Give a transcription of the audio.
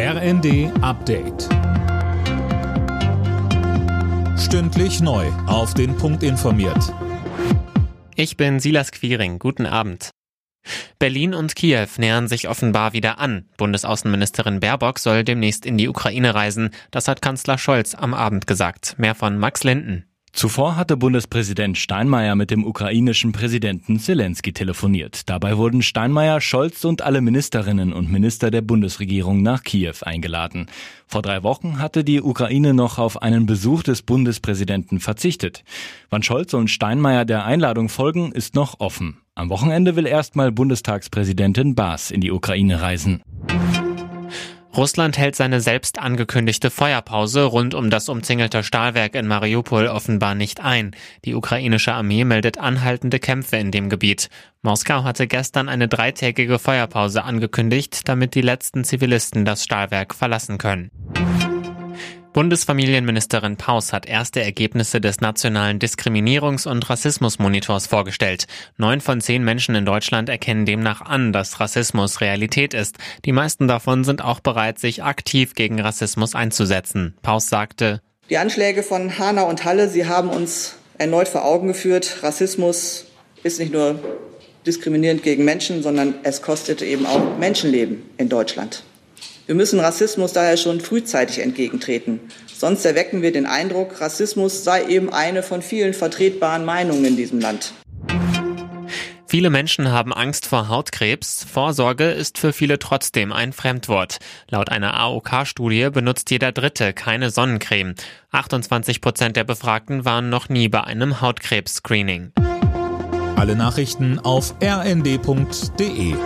RND Update. Stündlich neu. Auf den Punkt informiert. Ich bin Silas Quiring. Guten Abend. Berlin und Kiew nähern sich offenbar wieder an. Bundesaußenministerin Baerbock soll demnächst in die Ukraine reisen. Das hat Kanzler Scholz am Abend gesagt. Mehr von Max Linden. Zuvor hatte Bundespräsident Steinmeier mit dem ukrainischen Präsidenten Zelensky telefoniert. Dabei wurden Steinmeier, Scholz und alle Ministerinnen und Minister der Bundesregierung nach Kiew eingeladen. Vor drei Wochen hatte die Ukraine noch auf einen Besuch des Bundespräsidenten verzichtet. Wann Scholz und Steinmeier der Einladung folgen, ist noch offen. Am Wochenende will erstmal Bundestagspräsidentin Baas in die Ukraine reisen. Russland hält seine selbst angekündigte Feuerpause rund um das umzingelte Stahlwerk in Mariupol offenbar nicht ein. Die ukrainische Armee meldet anhaltende Kämpfe in dem Gebiet. Moskau hatte gestern eine dreitägige Feuerpause angekündigt, damit die letzten Zivilisten das Stahlwerk verlassen können. Bundesfamilienministerin Paus hat erste Ergebnisse des nationalen Diskriminierungs- und Rassismusmonitors vorgestellt. Neun von zehn Menschen in Deutschland erkennen demnach an, dass Rassismus Realität ist. Die meisten davon sind auch bereit, sich aktiv gegen Rassismus einzusetzen. Paus sagte, Die Anschläge von Hanau und Halle, sie haben uns erneut vor Augen geführt, Rassismus ist nicht nur diskriminierend gegen Menschen, sondern es kostet eben auch Menschenleben in Deutschland. Wir müssen Rassismus daher schon frühzeitig entgegentreten. Sonst erwecken wir den Eindruck, Rassismus sei eben eine von vielen vertretbaren Meinungen in diesem Land. Viele Menschen haben Angst vor Hautkrebs. Vorsorge ist für viele trotzdem ein Fremdwort. Laut einer AOK-Studie benutzt jeder Dritte keine Sonnencreme. 28 Prozent der Befragten waren noch nie bei einem Hautkrebs-Screening. Alle Nachrichten auf rnd.de